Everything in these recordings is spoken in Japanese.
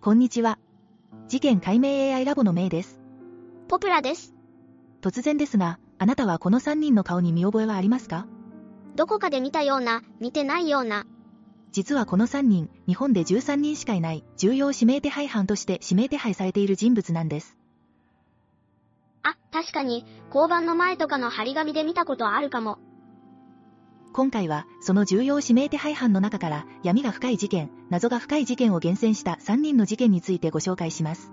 こんにちは。事件解明 AI ラボのメイです。ポプラです。突然ですが、あなたはこの3人の顔に見覚えはありますか？どこかで見たような、見てないような。実はこの3人、日本で13人しかいない重要指名手配犯として指名手配されている人物なんです。あ、確かに、交番の前とかの張り紙で見たことあるかも。今回は、その重要指名手配犯の中から闇が深い事件、謎が深い事件を厳選した3人の事件についてご紹介します。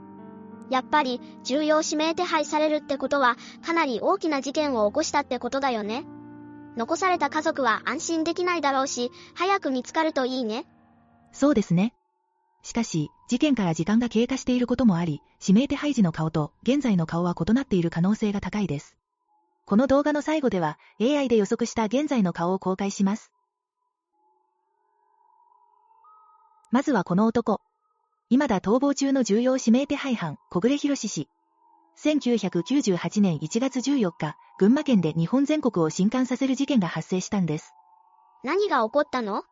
やっぱり、重要指名手配されるってことは、かなり大きな事件を起こしたってことだよね。残された家族は安心できないだろうし、早く見つかるといいね。そうですね。しかし、事件から時間が経過していることもあり、指名手配時の顔と現在の顔は異なっている可能性が高いです。この動画の最後では、AI で予測した現在の顔を公開します。まずはこの男。今だ逃亡中の重要指名手配犯、小暮博氏。1998年1月14日、群馬県で日本全国を震撼させる事件が発生したんです。何が起こったの？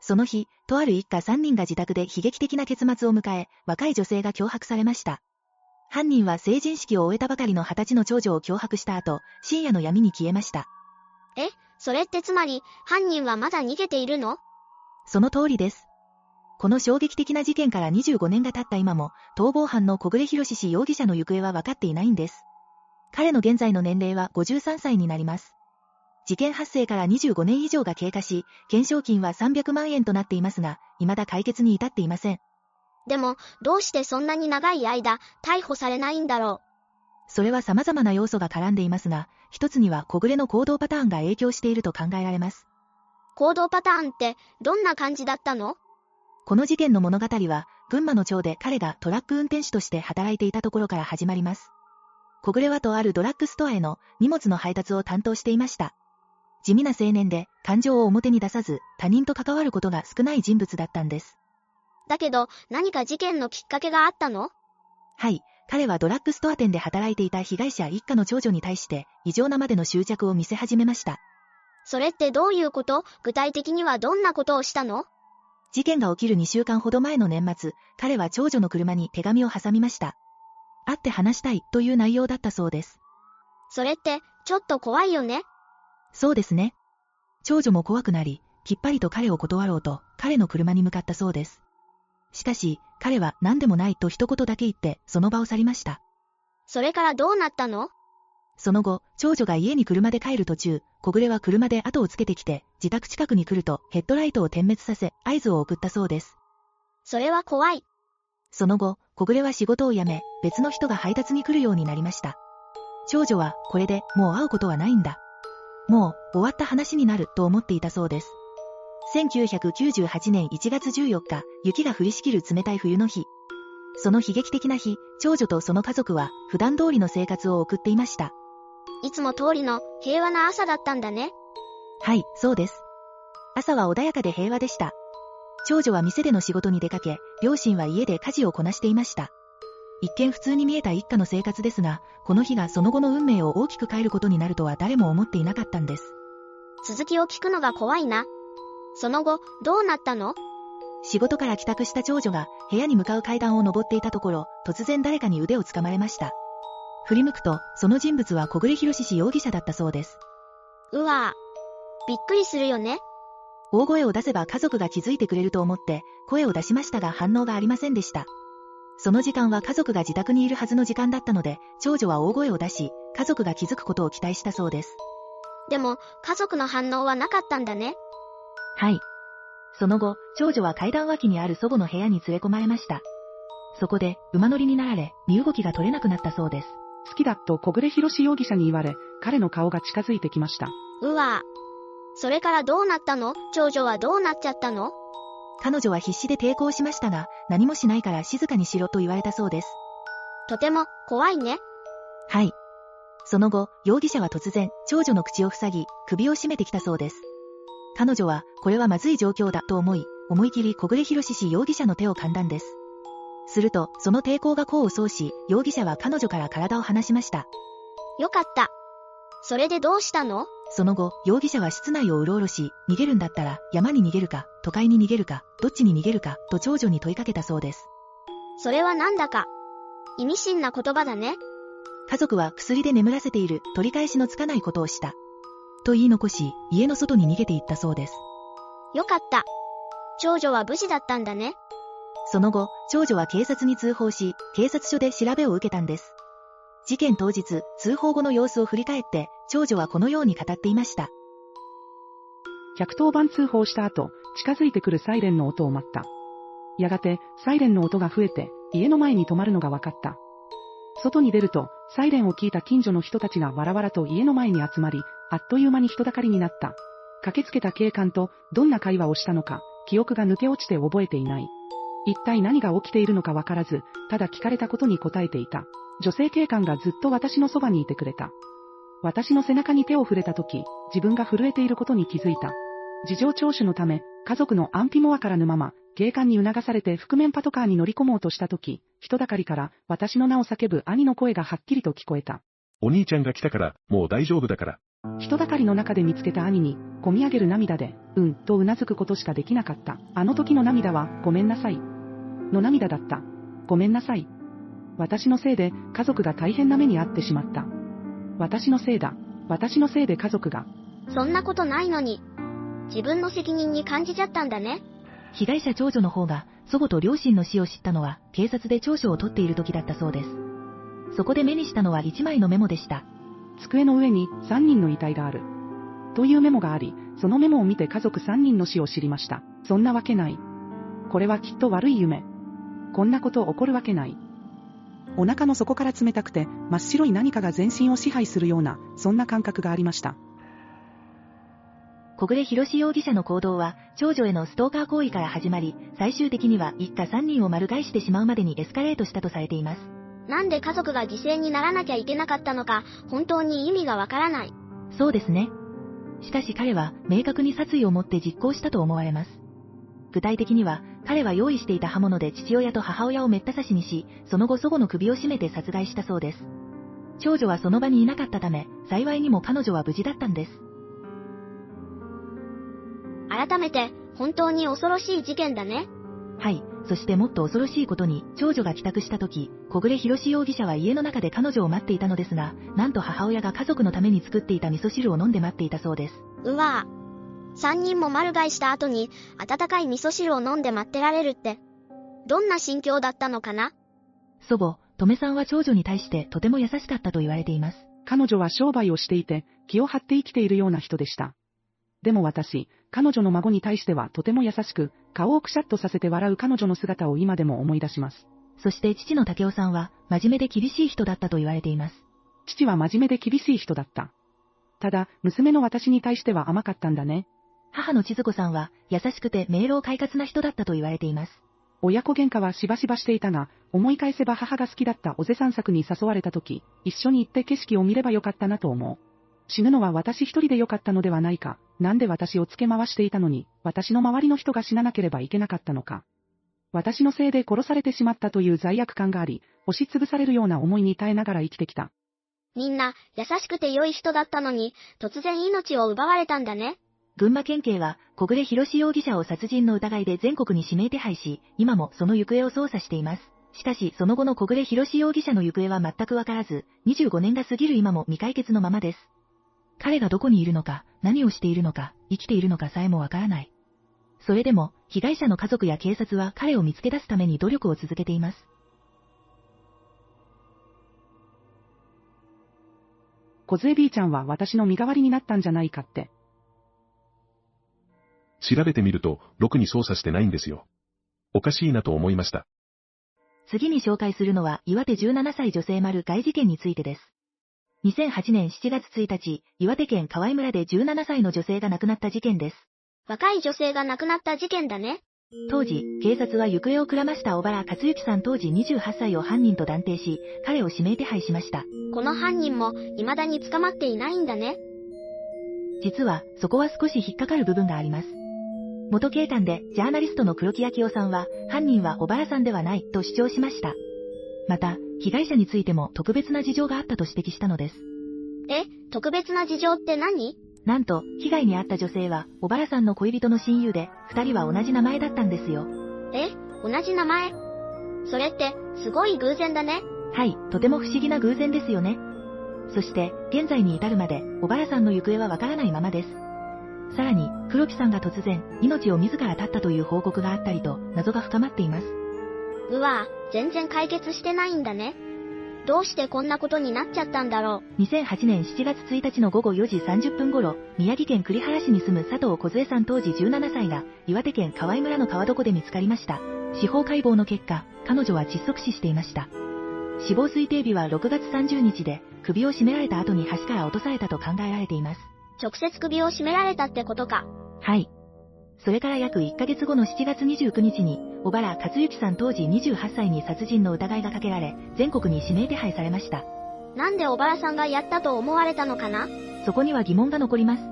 その日、とある一家3人が自宅で悲劇的な結末を迎え、若い女性が脅迫されました。犯人は成人式を終えたばかりの20歳の長女を脅迫した後、深夜の闇に消えました。え、それってつまり、犯人はまだ逃げているの？その通りです。この衝撃的な事件から25年が経った今も、逃亡犯の小暮博氏容疑者の行方は分かっていないんです。彼の現在の年齢は53歳になります。事件発生から25年以上が経過し、懸賞金は300万円となっていますが、未だ解決に至っていません。でも、どうしてそんなに長い間、逮捕されないんだろそれは様々な要素が絡んでいますが、一つには小暮の行動パターンが影響していると考えられます。う。行動パターンって、どんな感じだったの？この事件の物語は、群馬の町で彼がトラック運転手として働いていたところから始まります。小暮はとあるドラッグストアへの荷物の配達を担当していました。地味な青年で、感情を表に出さず、他人と関わることが少ない人物だったんです。だけど、何か事件のきっかけがあったの？はい、彼はドラッグストア店で働いていた被害者一家の長女に対して、異常なまでの執着を見せ始めました。それってどういうこと？具体的にはどんなことをしたの？事件が起きる2週間ほど前の年末、彼は長女の車に手紙を挟みました。会って話したいという内容だったそうです。それって、ちょっと怖いよね？そうですね。長女も怖くなり、きっぱりと彼を断ろうと、彼の車に向かったそうです。しかし、彼は何でもないと一言だけ言って、その場を去りました。それからどうなったの？その後、長女が家に車で帰る途中、小暮は車で後をつけてきて、自宅近くに来るとヘッドライトを点滅させ、合図を送ったそうです。それは怖い。その後、小暮は仕事を辞め、別の人が配達に来るようになりました。長女は、これでもう会うことはないんだ。もう、終わった話になると思っていたそうです。1998年1月14日、雪が降りしきる冷たい冬の日。その悲劇的な日、長女とその家族は普段通りの生活を送っていました。いつも通りの平和な朝だったんだね。はい、そうです。朝は穏やかで平和でした。長女は店での仕事に出かけ、両親は家で家事をこなしていました。一見普通に見えた一家の生活ですが、この日がその後の運命を大きく変えることになるとは誰も思っていなかったんです。続きを聞くのが怖いな。その後、どうなったの？仕事から帰宅した長女が部屋に向かう階段を登っていたところ、突然誰かに腕を掴まれました。振り向くと、その人物は小暮博氏容疑者だったそうです。うわぁ。びっくりするよね。大声を出せば家族が気づいてくれると思って、声を出しましたが反応がありませんでした。その時間は家族が自宅にいるはずの時間だったので、長女は大声を出し、家族が気づくことを期待したそうです。でも、家族の反応はなかったんだね。はい。その後、長女は階段脇にある祖母の部屋に連れ込まれました。そこで、馬乗りになられ、身動きが取れなくなったそうです。好きだと小暮博容疑者に言われ、彼の顔が近づいてきました。うわぁ。それからどうなったの？長女はどうなっちゃったの？彼女は必死で抵抗しましたが、何もしないから静かにしろと言われたそうです。とても、怖いね。はい。その後、容疑者は突然、長女の口を塞ぎ、首を絞めてきたそうです。彼女は、これはまずい状況だと思い、思い切り小暮博氏容疑者の手を噛んだんです。すると、その抵抗が功を奏し、容疑者は彼女から体を離しました。よかった。それでどうしたの？その後、容疑者は室内をうろうろし、逃げるんだったら、山に逃げるか、都会に逃げるか、どっちに逃げるか、と長女に問いかけたそうです。それはなんだか？意味深な言葉だね。家族は薬で眠らせている取り返しのつかないことをした。と言い残し、家の外に逃げていったそうです。よかった。長女は無事だったんだね。その後、長女は警察に通報し、警察署で調べを受けたんです。事件当日、通報後の様子を振り返って、長女はこのように語っていました。110番通報した後、近づいてくるサイレンの音を待った。やがて、サイレンの音が増えて、家の前に止まるのが分かった。外に出ると、サイレンを聞いた近所の人たちがわらわらと家の前に集まり、あっという間に人だかりになった。駆けつけた警官と、どんな会話をしたのか、記憶が抜け落ちて覚えていない。一体何が起きているのかわからず、ただ聞かれたことに答えていた。女性警官がずっと私のそばにいてくれた。私の背中に手を触れた時、自分が震えていることに気づいた。事情聴取のため、家族の安否もわからぬまま、警官に促されて覆面パトカーに乗り込もうとした時、人だかりから私の名を叫ぶ兄の声がはっきりと聞こえた。お兄ちゃんが来たから、もう大丈夫だから。人だかりの中で見つけた兄に、こみ上げる涙で、うん、とうなずくことしかできなかった。あの時の涙は、ごめんなさい。の涙だった。ごめんなさい。私のせいで、家族が大変な目に遭ってしまった。私のせいだ。私のせいで家族が。そんなことないのに。自分の責任に感じちゃったんだね。被害者長女の方が、祖母と両親の死を知ったのは、警察で調書を取っている時だったそうです。そこで目にしたのは一枚のメモでした。机の上に3人の遺体がある。というメモがあり、そのメモを見て家族3人の死を知りました。そんなわけない。これはきっと悪い夢。こんなこと起こるわけない。お腹の底から冷たくて、真っ白い何かが全身を支配するような、そんな感覚がありました。小暮博容疑者の行動は、長女へのストーカー行為から始まり、最終的には一家3人を丸返してしまうまでにエスカレートしたとされています。なんで家族が犠牲にならなきゃいけなかったのか、本当に意味がわからない。そうですね。しかし彼は明確に殺意を持って実行したと思われます。具体的には、彼は用意していた刃物で父親と母親をめった刺しにし、その後祖母の首を絞めて殺害したそうです。長女はその場にいなかったため、幸いにも彼女は無事だったんです。改めて、本当に恐ろしい事件だね。はい。そしてもっと恐ろしいことに、長女が帰宅した時、小暮博容疑者は家の中で彼女を待っていたのですが、なんと母親が家族のために作っていた味噌汁を飲んで待っていたそうです。うわぁ。三人も丸買いした後に、温かい味噌汁を飲んで待ってられるって。どんな心境だったのかな？祖母、とめさんは長女に対してとても優しかったと言われています。彼女は商売をしていて、気を張って生きているような人でした。でも私、彼女の孫に対してはとても優しく、顔をくしゃっとさせて笑う彼女の姿を今でも思い出します。そして父の武雄さんは、真面目で厳しい人だったと言われています。父は真面目で厳しい人だった。ただ、娘の私に対しては甘かったんだね。母の千鶴子さんは、優しくて明朗快活な人だったと言われています。親子喧嘩はしばしばしていたが、思い返せば母が好きだった尾瀬散策に誘われた時、一緒に行って景色を見ればよかったなと思う。死ぬのは私一人でよかったのではないか。なんで私を付け回していたのに、私の周りの人が死ななければいけなかったのか。私のせいで殺されてしまったという罪悪感があり、押しつぶされるような思いに耐えながら生きてきた。みんな、優しくて良い人だったのに、突然命を奪われたんだね。群馬県警は、小暮博容疑者を殺人の疑いで全国に指名手配し、今もその行方を捜査しています。しかし、その後の小暮博容疑者の行方は全くわからず、25年が過ぎる今も未解決のままです。彼がどこにいるのか、何をしているのか、生きているのかさえもわからない。それでも、被害者の家族や警察は彼を見つけ出すために努力を続けています。小杖 B ちゃんは私の身代わりになったんじゃないかって。調べてみると、ろくに操作してないんですよ。おかしいなと思いました。次に紹介するのは、岩手17歳女性丸外事件についてです。2008年7月1日、岩手県河合村で17歳の女性が亡くなった事件です。若い女性が亡くなった事件だね。当時、警察は行方をくらました小原克之さん当時28歳を犯人と断定し、彼を指名手配しました。この犯人も、未だに捕まっていないんだね。実は、そこは少し引っかかる部分があります。元警官で、ジャーナリストの黒木明夫さんは、犯人は小原さんではない、と主張しました。また、被害者についても特別な事情があったと指摘したのです。え、特別な事情って何？なんと、被害に遭った女性は、小原さんの恋人の親友で、二人は同じ名前だったんですよ。え、同じ名前？それって、すごい偶然だね。はい、とても不思議な偶然ですよね。そして、現在に至るまで、小原さんの行方はわからないままです。さらに、黒木さんが突然、命を自ら絶ったという報告があったりと、謎が深まっています。うわぁ、全然解決してないんだね。どうしてこんなことになっちゃったんだろ2008年7月1日の午後4時30分頃、宮城県栗原市に住む佐藤梢さん当時17歳が、岩手県河合村の川床で見つかりました。司法解剖の結果、彼女は窒息死していました。死亡推定日は6月30日で、首を絞められた後に橋から落とされたと考えられています。う。直接首を絞められたってことか。はい。それから約1ヶ月後の7月29日に、小原克之さん当時28歳に殺人の疑いがかけられ、全国に指名手配されました。なんで小原さんがやったと思われたのかな？そこには疑問が残ります。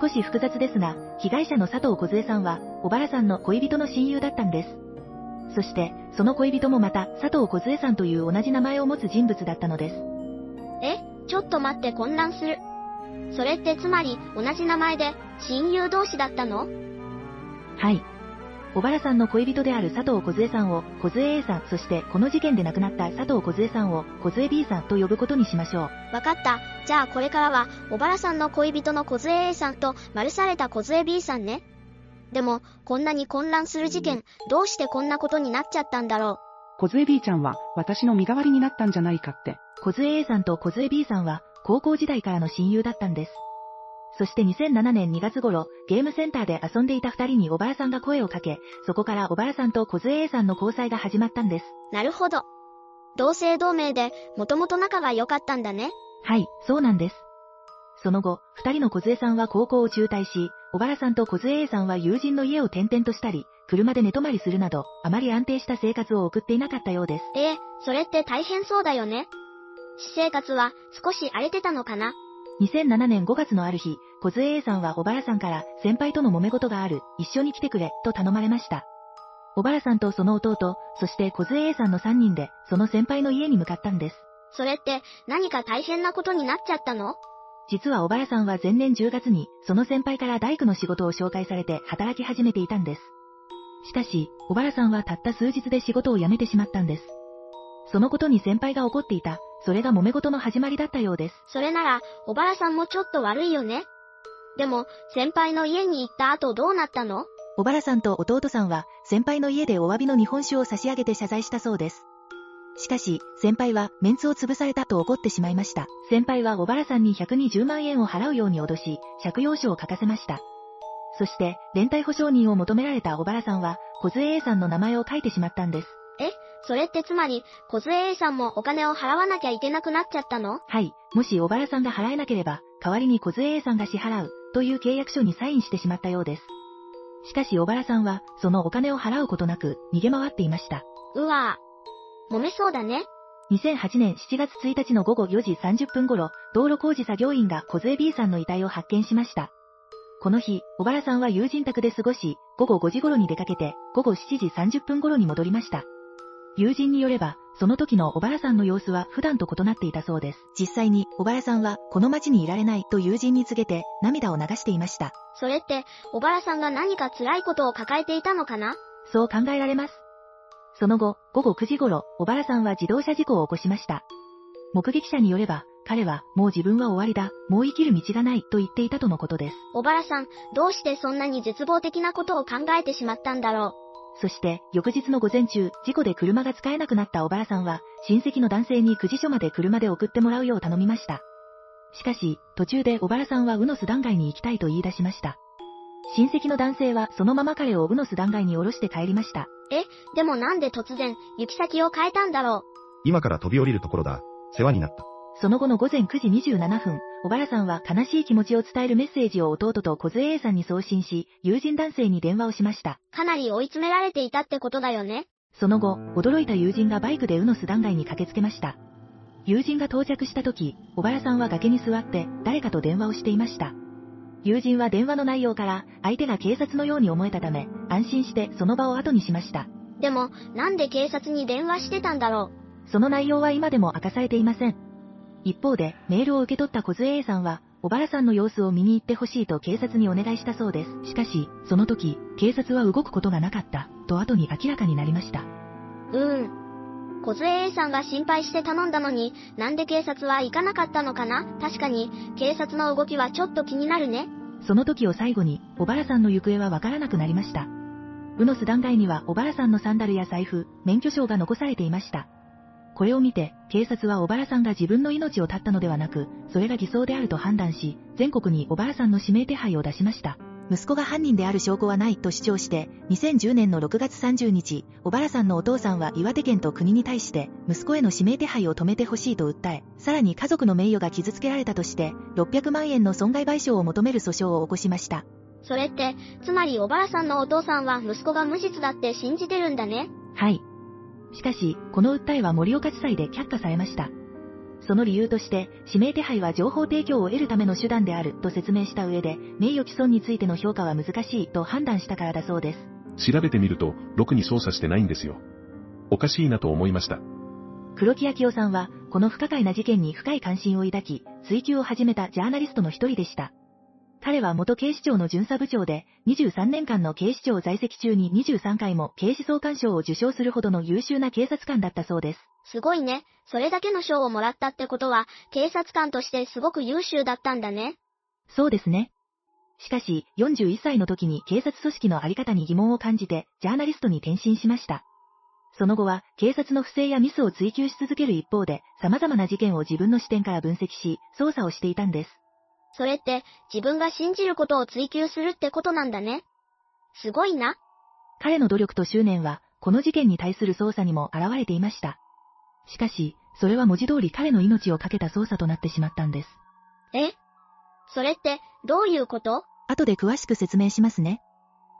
少し複雑ですが、被害者の佐藤梢さんは、小原さんの恋人の親友だったんです。そして、その恋人もまた、佐藤梢さんという同じ名前を持つ人物だったのです。え、ちょっと待って混乱する。それってつまり、同じ名前で、親友同士だったの？はい。小原さんの恋人である佐藤梢さんを、梢 A さん、そしてこの事件で亡くなった佐藤梢さんを、梢 B さんと呼ぶことにしましょう。わかった。じゃあこれからは、小原さんの恋人の梢 A さんと、丸された梢 B さんね。でも、こんなに混乱する事件、どうしてこんなことになっちゃったんだろ小杖 B ちゃんは私の身代わりになったんじゃないかって。梢 A さんと梢 B さんは、高校時代からの親友だったんです。そして2007年2月頃、ゲームセンターで遊んでいた二人に小原さんが声をかけ、そこから小原さんと梢 A さんの交際が始まったんです。う。なるほど。同姓同名で、もともと仲が良かったんだね。はい、そうなんです。その後、二人の梢さんは高校を中退し、小原さんと梢 A さんは友人の家を転々としたり、車で寝泊まりするなど、あまり安定した生活を送っていなかったようです。ええそれって大変そうだよね。私生活は少し荒れてたのかな2007年5月のある日、梢 A さんは小原さんから、先輩との揉め事がある、一緒に来てくれ、と頼まれました。小原さんとその弟、そして梢 A さんの3人で、その先輩の家に向かったんです。それって何か大変なことになっちゃったの？実は小原さんは前年10月に、その先輩から大工の仕事を紹介されて働き始めていたんです。しかし、小原さんはたった数日で仕事を辞めてしまったんです。そのことに先輩が怒っていた、それが揉め事の始まりだったようです。それなら、小原さんもちょっと悪いよね。でも、先輩の家に行った後どうなったの？小原さんと弟さんは、先輩の家でお詫びの日本酒を差し上げて謝罪したそうです。しかし、先輩は、メンツを潰されたと怒ってしまいました。先輩は小原さんに120万円を払うように脅し、借用書を書かせました。そして、連帯保証人を求められた小原さんは、梢 A さんの名前を書いてしまったんです。それってつまり、梢 A さんもお金を払わなきゃいけなくなっちゃったの？はい、もし小原さんが払えなければ、代わりに梢 A さんが支払う、という契約書にサインしてしまったようです。しかし小原さんは、そのお金を払うことなく、逃げ回っていました。うわぁ。揉めそうだね。2008年7月1日の午後4時30分頃、道路工事作業員が梢 B さんの遺体を発見しました。この日、小原さんは友人宅で過ごし、午後5時頃に出かけて、午後7時30分頃に戻りました。友人によれば、その時の小原さんの様子は普段と異なっていたそうです。実際に、小原さんは、この街にいられないと友人に告げて、涙を流していました。それって、小原さんが何か辛いことを抱えていたのかな？そう考えられます。その後、午後9時頃、小原さんは自動車事故を起こしました。目撃者によれば、彼は、もう自分は終わりだ、もう生きる道がない、と言っていたとのことです。小原さん、どうしてそんなに絶望的なことを考えてしまったんだろそして、翌日の午前中、事故で車が使えなくなった小原さんは、親戚の男性に9時所まで車で送ってもらうよう頼みました。しかし、途中で小原さんはウノス断崖に行きたいと言い出しました。親戚の男性はそのまま彼をウノス断崖に降ろして帰りました。う。でもなんで突然、行き先を変えたんだろ今から飛び降りるところだ。世話になった。その後の午前9時27分、小原さんは悲しい気持ちを伝えるメッセージを弟と梢 A さんに送信し、友人男性に電話をしました。う。かなり追い詰められていたってことだよね。その後、驚いた友人がバイクでウノス断崖に駆けつけました。友人が到着した時、小原さんは崖に座って誰かと電話をしていました。友人は電話の内容から相手が警察のように思えたため、安心してその場を後にしました。でも、なんで警察に電話してたんだろその内容は今でも明かされていません。一方で、メールを受け取った梢 A さんは、小原さんの様子を見に行ってほしいと警察にお願いしたそうです。しかし、その時、警察は動くことがなかった、と後に明らかになりました。うーん。小杖 A さんが心配して頼んだのに、なんで警察は行かなかったのかな？確かに、警察の動きはちょっと気になるね。その時を最後に、小原さんの行方はわからなくなりました。ウノス断崖には小原さんのサンダルや財布、免許証が残されていました。これを見て、警察は小原さんが自分の命を絶ったのではなく、それが偽装であると判断し、全国に小原さんの指名手配を出しました。息子が犯人である証拠はないと主張して、2010年の6月30日、小原さんのお父さんは岩手県と国に対して、息子への指名手配を止めてほしいと訴え、さらに家族の名誉が傷つけられたとして、600万円の損害賠償を求める訴訟を起こしました。それって、つまり小原さんのお父さんは息子が無実だって信じてるんだね？はい。しかし、この訴えは盛岡地裁で却下されました。その理由として、指名手配は情報提供を得るための手段であると説明した上で、名誉毀損についての評価は難しいと判断したからだそうです。調べてみると、ろくに捜査してないんですよ。おかしいなと思いました。黒木明夫さんは、この不可解な事件に深い関心を抱き、追及を始めたジャーナリストの一人でした。彼は元警視庁の巡査部長で、23年間の警視庁在籍中に23回も警視総監賞を受賞するほどの優秀な警察官だったそうです。すごいね。それだけの賞をもらったってことは、警察官としてすごく優秀だったんだね。そうですね。しかし、41歳の時に警察組織のあり方に疑問を感じて、ジャーナリストに転身しました。その後は、警察の不正やミスを追求し続ける一方で、様々な事件を自分の視点から分析し、捜査をしていたんです。それって、自分が信じることを追求するってことなんだね。すごいな。彼の努力と執念は、この事件に対する捜査にも現れていました。しかし、それは文字通り彼の命を懸けた捜査となってしまったんです。え？それって、どういうこと？後で詳しく説明しますね。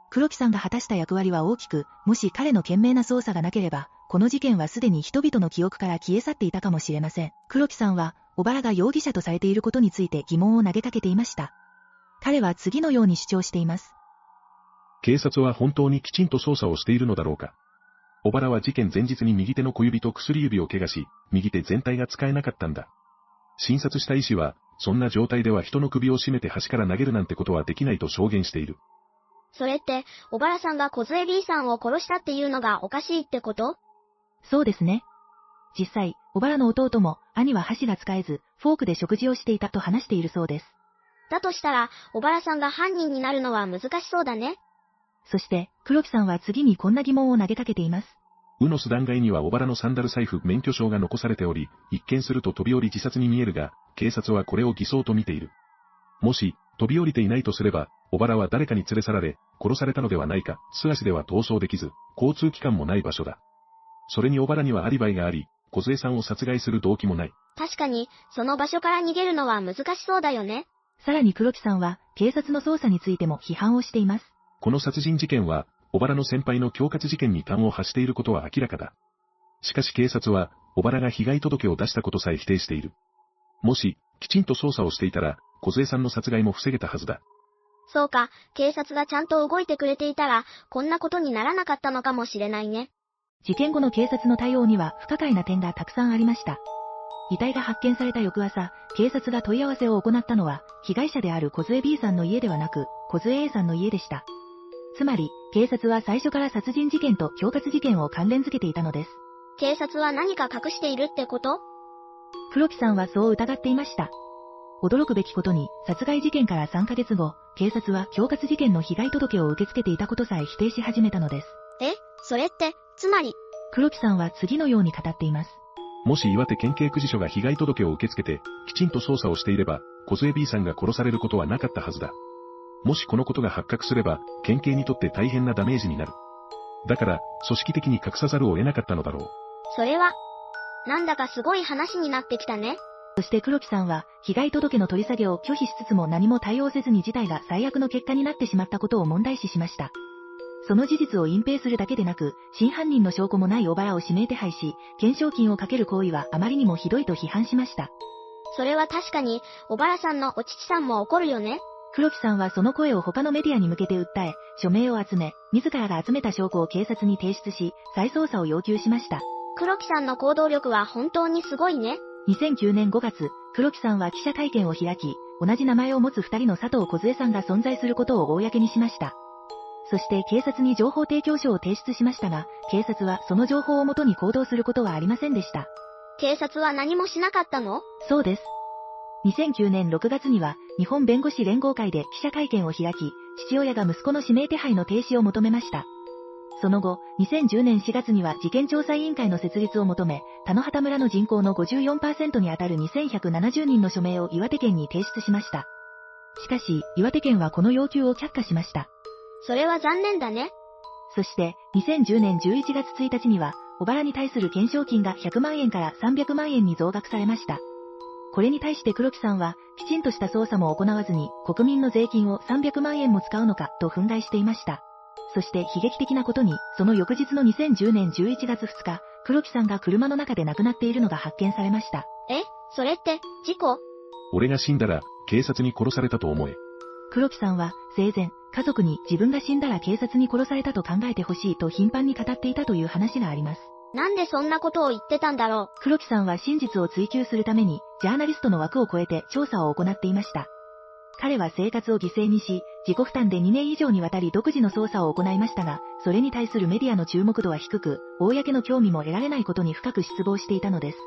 黒木さんが果たした役割は大きく、もし彼の懸命な捜査がなければ、この事件はすでに人々の記憶から消え去っていたかもしれません。黒木さんは、小原が容疑者とされていることについて疑問を投げかけていました。彼は次のように主張しています。警察は本当にきちんと捜査をしているのだろうか。小原は事件前日に右手の小指と薬指を怪我し、右手全体が使えなかったんだ。診察した医師は、そんな状態では人の首を絞めて橋から投げるなんてことはできないと証言している。それって、小原さんが小杖 B さんを殺したっていうのがおかしいってこと？そうですね。実際、小原の弟も、兄は箸が使えず、フォークで食事をしていたと話しているそうです。だとしたら、小原さんが犯人になるのは難しそうだね。そして、黒木さんは次にこんな疑問を投げかけています。ウノス断崖には小原のサンダル財布免許証が残されており、一見すると飛び降り自殺に見えるが、警察はこれを偽装と見ている。もし、飛び降りていないとすれば、小原は誰かに連れ去られ、殺されたのではないか、素足では逃走できず、交通機関もない場所だ。それに小原にはアリバイがあり、小杖さんを殺害する動機もない。確かに、その場所から逃げるのは難しそうだよね。さらに黒木さんは、警察の捜査についても批判をしています。この殺人事件は、小原の先輩の恐喝事件に端を発していることは明らかだ。しかし警察は、小原が被害届を出したことさえ否定している。もし、きちんと捜査をしていたら、小杖さんの殺害も防げたはずだ。そうか、警察がちゃんと動いてくれていたら、こんなことにならなかったのかもしれないね。事件後の警察の対応には不可解な点がたくさんありました。遺体が発見された翌朝、警察が問い合わせを行ったのは、被害者である小杖 B さんの家ではなく、小杖 A さんの家でした。つまり、警察は最初から殺人事件と恐喝事件を関連づけていたのです。警察は何か隠しているってこと？黒木さんはそう疑っていました。驚くべきことに、殺害事件から3ヶ月後、警察は恐喝事件の被害届を受け付けていたことさえ否定し始めたのです。えそれって、つまり、黒木さんは次のように語っています。もし岩手県警区事署が被害届を受け付けて、きちんと捜査をしていれば、小杖 B さんが殺されることはなかったはずだ。もしこのことが発覚すれば、県警にとって大変なダメージになる。だから、組織的に隠さざるを得なかったのだろう。それは、なんだかすごい話になってきたね。そして黒木さんは、被害届の取り下げを拒否しつつも何も対応せずに事態が最悪の結果になってしまったことを問題視しました。その事実を隠蔽するだけでなく、真犯人の証拠もない小原を指名手配し、懸賞金をかける行為はあまりにもひどいと批判しました。それは確かに、小原さんのお父さんも怒るよね。黒木さんはその声を他のメディアに向けて訴え、署名を集め、自らが集めた証拠を警察に提出し、再捜査を要求しました。黒木さんの行動力は本当にすごいね。2009年5月、黒木さんは記者会見を開き、同じ名前を持つ二人の佐藤小杖さんが存在することを公にしました。そして警察に情報提供書を提出しましたが、警察はその情報をもとに行動することはありませんでした。警察は何もしなかったの？そうです。2009年6月には、日本弁護士連合会で記者会見を開き、父親が息子の指名手配の停止を求めました。その後、2010年4月には事件調査委員会の設立を求め、田野畑村の人口の54%にあたる2170人の署名を岩手県に提出しました。しかし、岩手県はこの要求を却下しました。それは残念だね。そして、2010年11月1日には、小原に対する懸賞金が100万円から300万円に増額されました。これに対して黒木さんは、きちんとした捜査も行わずに、国民の税金を300万円も使うのか、と憤慨していました。そして悲劇的なことに、その翌日の2010年11月2日、黒木さんが車の中で亡くなっているのが発見されました。え？それって、事故？俺が死んだら、警察に殺されたと思え。黒木さんは、生前、家族に自分が死んだら警察に殺されたと考えてほしいと頻繁に語っていたという話があります。なんでそんなことを言ってたんだろ黒木さんは真実を追求するために、ジャーナリストの枠を超えて調査を行っていました。彼は生活を犠牲にし、自己負担で2年以上にわたり独自の捜査を行いましたが、それに対するメディアの注目度は低く、公の興味も得られないことに深く失望していたのです。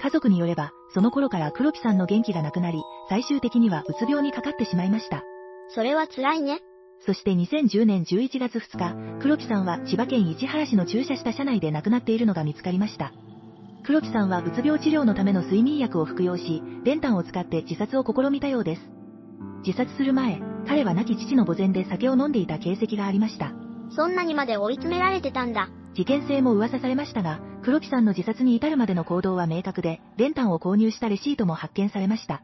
家族によれば、その頃から黒木さんの元気がなくなり、最終的にはうつ病にかかってしまいました。う。それは辛いね。そして2010年11月2日、黒木さんは千葉県市原市の駐車した車内で亡くなっているのが見つかりました。黒木さんはうつ病治療のための睡眠薬を服用し、練炭を使って自殺を試みたようです。自殺する前、彼は亡き父の墓前で酒を飲んでいた形跡がありました。そんなにまで追い詰められてたんだ。事件性も噂されましたが、黒木さんの自殺に至るまでの行動は明確で、練炭を購入したレシートも発見されました。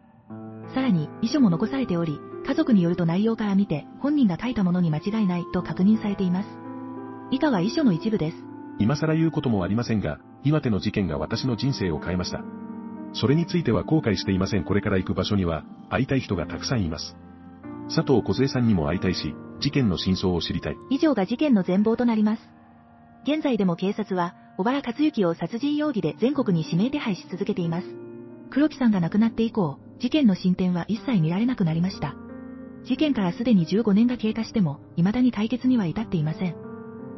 さらに、遺書も残されており、家族によると内容から見て、本人が書いたものに間違いないと確認されています。以下は遺書の一部です。今更言うこともありませんが、岩手の事件が私の人生を変えました。それについては後悔していません。これから行く場所には、会いたい人がたくさんいます。佐藤小杉さんにも会いたいし、事件の真相を知りたい。以上が事件の全貌となります。現在でも警察は、小原克之を殺人容疑で全国に指名手配し続けています。黒木さんが亡くなって以降、事件の進展は一切見られなくなりました。事件からすでに15年が経過しても、未だに解決には至っていません。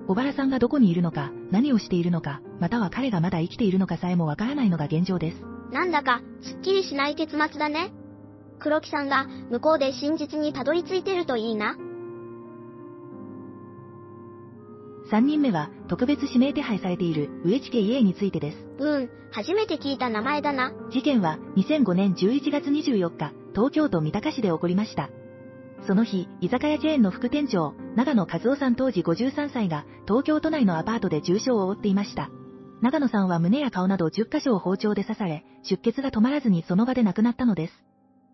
小原さんがどこにいるのか、何をしているのか、または彼がまだ生きているのかさえもわからないのが現状です。なんだか、すっきりしない結末だね。黒木さんが、向こうで真実にたどり着いてるといいな。3人目は、特別指名手配されている、植地家家についてです。うーん、初めて聞いた名前だな。事件は2005年11月24日、東京都三鷹市で起こりました。その日、居酒屋チェーンの副店長、長野和夫さん当時53歳が、東京都内のアパートで重傷を負っていました。長野さんは胸や顔など10カ所を包丁で刺され、出血が止まらずにその場で亡くなったのです。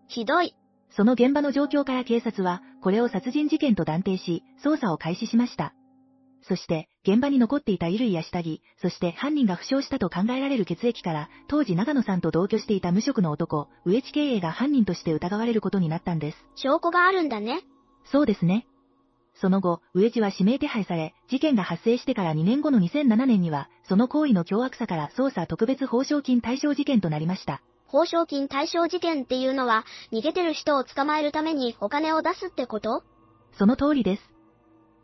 ひどい。その現場の状況から警察は、これを殺人事件と断定し、捜査を開始しました。そして、現場に残っていた衣類や下着、そして犯人が負傷したと考えられる血液から、当時長野さんと同居していた無職の男、植地経営が犯人として疑われることになったんです。証拠があるんだね。そうですね。その後、植地は指名手配され、事件が発生してから2年後の2007年には、その行為の凶悪さから捜査特別報奨金対象事件となりました。報奨金対象事件っていうのは、逃げてる人を捕まえるためにお金を出すってこと？その通りです。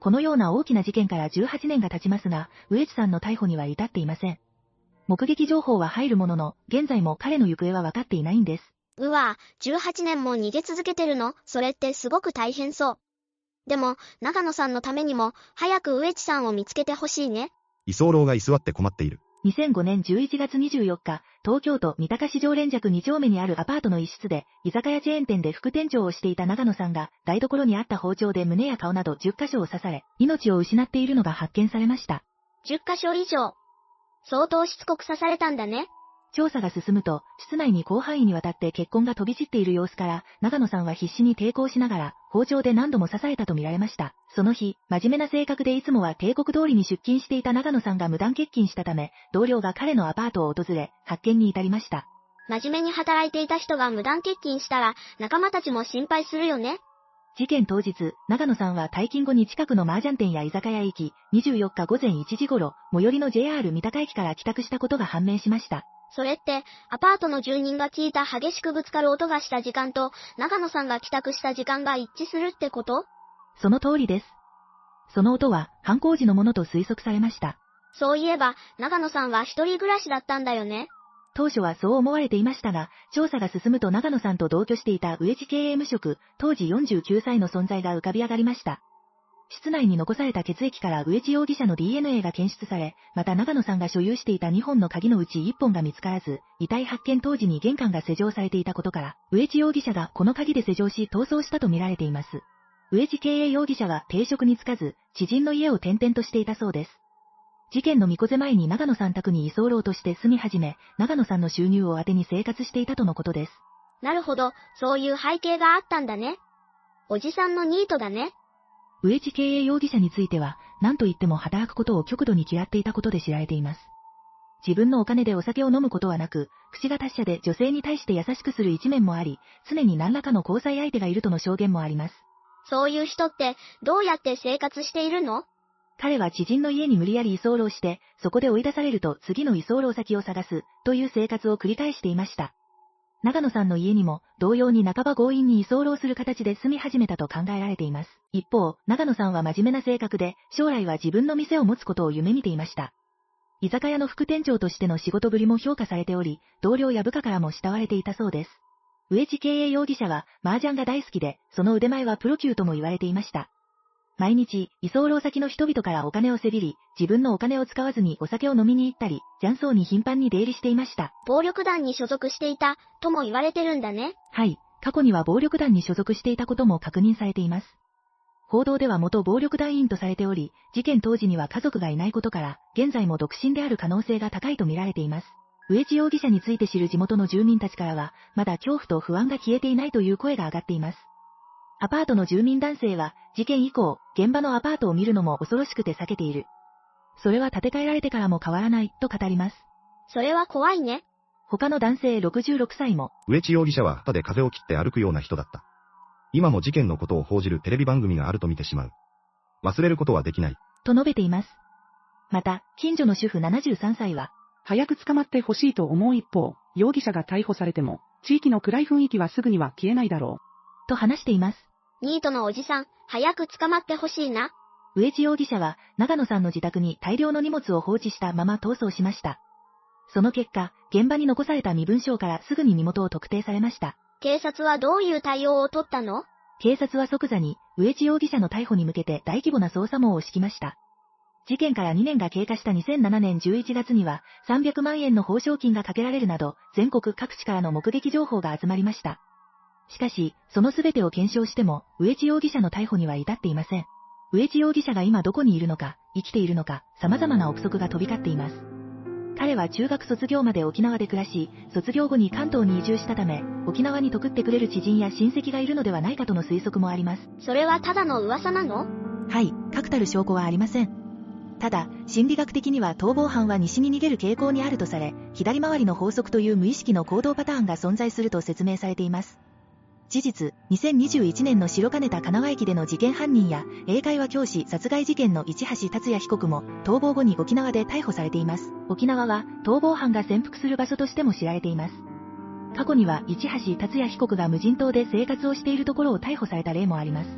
このような大きな事件から18年が経ちますが、植地さんの逮捕には至っていません。目撃情報は入るものの、現在も彼の行方は分かっていないんです。うわぁ、18年も逃げ続けてるの？それってすごく大変そう。でも、長野さんのためにも、早く植地さんを見つけてほしいね。居候が居座って困っている。2005年11月24日、東京都三鷹市常連弱2丁目にあるアパートの一室で、居酒屋チェーン店で副店長をしていた長野さんが、台所にあった包丁で胸や顔など10箇所を刺され、命を失っているのが発見されました。10箇所以上。相当しつこく刺されたんだね。調査が進むと、室内に広範囲にわたって血痕が飛び散っている様子から、長野さんは必死に抵抗しながら、包丁で何度も刺されたと見られました。その日、真面目な性格でいつもは帝国通りに出勤していた長野さんが無断欠勤したため、同僚が彼のアパートを訪れ、発見に至りました。真面目に働いていた人が無断欠勤したら、仲間たちも心配するよね。事件当日、長野さんは退勤後に近くの麻雀店や居酒屋へ行き、24日午前1時頃、最寄りの JR 三鷹駅から帰宅したことが判明しました。それって、アパートの住人が聞いた激しくぶつかる音がした時間と、長野さんが帰宅した時間が一致するってこと？その通りです。その音は犯行時のものと推測されました。そういえば、長野さんは一人暮らしだったんだよね？当初はそう思われていましたが、調査が進むと長野さんと同居していた植地経営無職、当時49歳の存在が浮かび上がりました。室内に残された血液から植地容疑者の DNA が検出され、また長野さんが所有していた2本の鍵のうち1本が見つからず、遺体発見当時に玄関が施錠されていたことから、植地容疑者がこの鍵で施錠し逃走したとみられています。植地経営容疑者は定職に就かず、知人の家を転々としていたそうです。事件の見越せ前に長野さん宅に居候として住み始め、長野さんの収入を当てに生活していたとのことです。なるほど、そういう背景があったんだね。おじさんのニートだね。植地経営容疑者については、何と言っても働くことを極度に嫌っていたことで知られています。自分のお金でお酒を飲むことはなく、口が達者で女性に対して優しくする一面もあり、常に何らかの交際相手がいるとの証言もあります。そういう人って、どうやって生活しているの？彼は知人の家に無理やり居候して、そこで追い出されると次の居候先を探す、という生活を繰り返していました。長野さんの家にも、同様に半ば強引に居候する形で住み始めたと考えられています。一方、長野さんは真面目な性格で、将来は自分の店を持つことを夢見ていました。居酒屋の副店長としての仕事ぶりも評価されており、同僚や部下からも慕われていたそうです。植地経営容疑者は、麻雀が大好きで、その腕前はプロ級とも言われていました。毎日、居候先の人々からお金をせびり、自分のお金を使わずにお酒を飲みに行ったり、雀荘に頻繁に出入りしていました。暴力団に所属していた、とも言われてるんだね。はい、過去には暴力団に所属していたことも確認されています。報道では元暴力団員とされており、事件当時には家族がいないことから、現在も独身である可能性が高いと見られています。植地容疑者について知る地元の住民たちからは、まだ恐怖と不安が消えていないという声が上がっています。アパートの住民男性は、事件以降、現場のアパートを見るのも恐ろしくて避けている。それは建て替えられてからも変わらない、と語ります。それは怖いね。他の男性66歳も、植地容疑者は旗で風を切って歩くような人だった。今も事件のことを報じるテレビ番組があると見てしまう。忘れることはできない。と述べています。また、近所の主婦73歳は、早く捕まってほしいと思う一方、容疑者が逮捕されても、地域の暗い雰囲気はすぐには消えないだろと話しています。ニートのおじさん、早く捕まってほしいな。植地容疑者は、長野さんの自宅に大量の荷物を放置したまま逃走しました。その結果、現場に残された身分証からすぐに身元を特定されました。警察はどういう対応を取ったの？警察は即座に、植地容疑者の逮捕に向けて大規模な捜査網を敷きました。事件から2年が経過した2007年11月には、300万円の報奨金がかけられるなど、全国各地からの目撃情報が集まりました。しかし、その全てを検証しても、植地容疑者の逮捕には至っていません。植地容疑者が今どこにいるのか、生きているのか、様々な憶測が飛び交っています。彼は中学卒業まで沖縄で暮らし、卒業後に関東に移住したため、沖縄に得ってくれる知人や親戚がいるのではないかとの推測もあります。それはただの噂なの？はい、確たる証拠はありません。ただ、心理学的には逃亡犯は西に逃げる傾向にあるとされ、左回りの法則という無意識の行動パターンが存在すると説明されています。事実、2021年の白金田金川駅での事件犯人や、英会話教師殺害事件の市橋達也被告も、逃亡後に沖縄で逮捕されています。沖縄は、逃亡犯が潜伏する場所としても知られています。過去には、市橋達也被告が無人島で生活をしているところを逮捕された例もあります。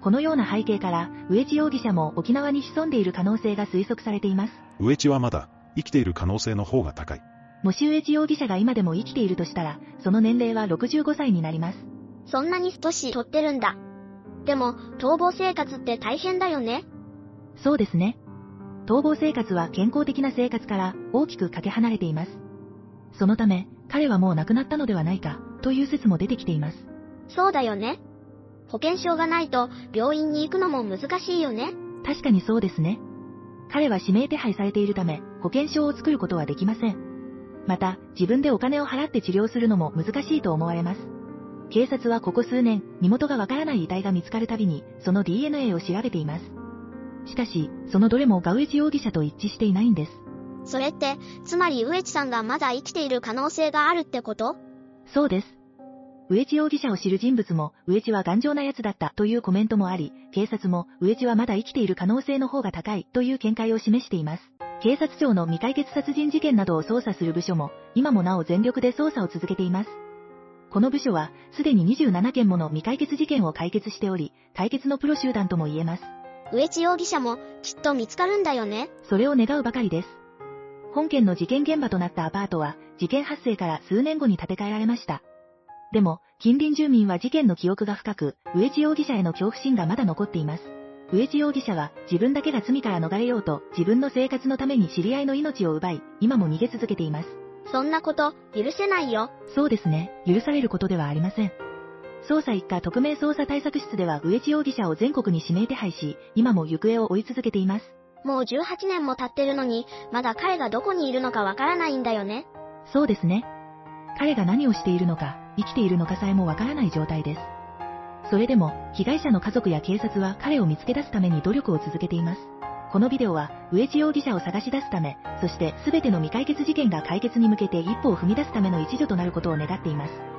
このような背景から、植地容疑者も沖縄に潜んでいる可能性が推測されています。植地はまだ生きている可能性の方が高い。もし植地容疑者が今でも生きているとしたら、その年齢は65歳になります。そんなに年取ってるんだ。でも、逃亡生活って大変だよね。そうですね。逃亡生活は健康的な生活から大きくかけ離れています。そのため、彼はもう亡くなったのではないか、という説も出てきています。そうだよね。保険証がないと病院に行くのも難しいよね。確かにそうですね。彼は指名手配されているため、保険証を作ることはできません。また、自分でお金を払って治療するのも難しいと思われます。警察はここ数年、身元がわからない遺体が見つかるたびに、その DNA を調べています。しかし、そのどれもガウエチ容疑者と一致していないんです。それって、つまり植地さんがまだ生きている可能性があるってこと？そうです。植地容疑者を知る人物も、植地は頑丈な奴だったというコメントもあり、警察も、植地はまだ生きている可能性の方が高いという見解を示しています。警察庁の未解決殺人事件などを捜査する部署も、今もなお全力で捜査を続けています。この部署は、すでに27件もの未解決事件を解決しており、解決のプロ集団とも言えます。植地容疑者もきっと見つかるんだよね。それを願うばかりです。本件の事件現場となったアパートは、事件発生から数年後に建て替えられました。でも、近隣住民は事件の記憶が深く、植地容疑者への恐怖心がまだ残っています。植地容疑者は自分だけが罪から逃れようと自分の生活のために知り合いの命を奪い、今も逃げ続けています。そんなこと、許せないよ。そうですね、許されることではありません。捜査一課特命捜査対策室では植地容疑者を全国に指名手配し、今も行方を追い続けています。もう18年も経ってるのに、まだ彼がどこにいるのかわからないんだよね。そうですね。彼が何をしているのか、生きているのかさえもわからない状態です。それでも、被害者の家族や警察は彼を見つけ出すために努力を続けています。このビデオは、上地容疑者を探し出すため、そして全ての未解決事件が解決に向けて一歩を踏み出すための一助となることを願っています。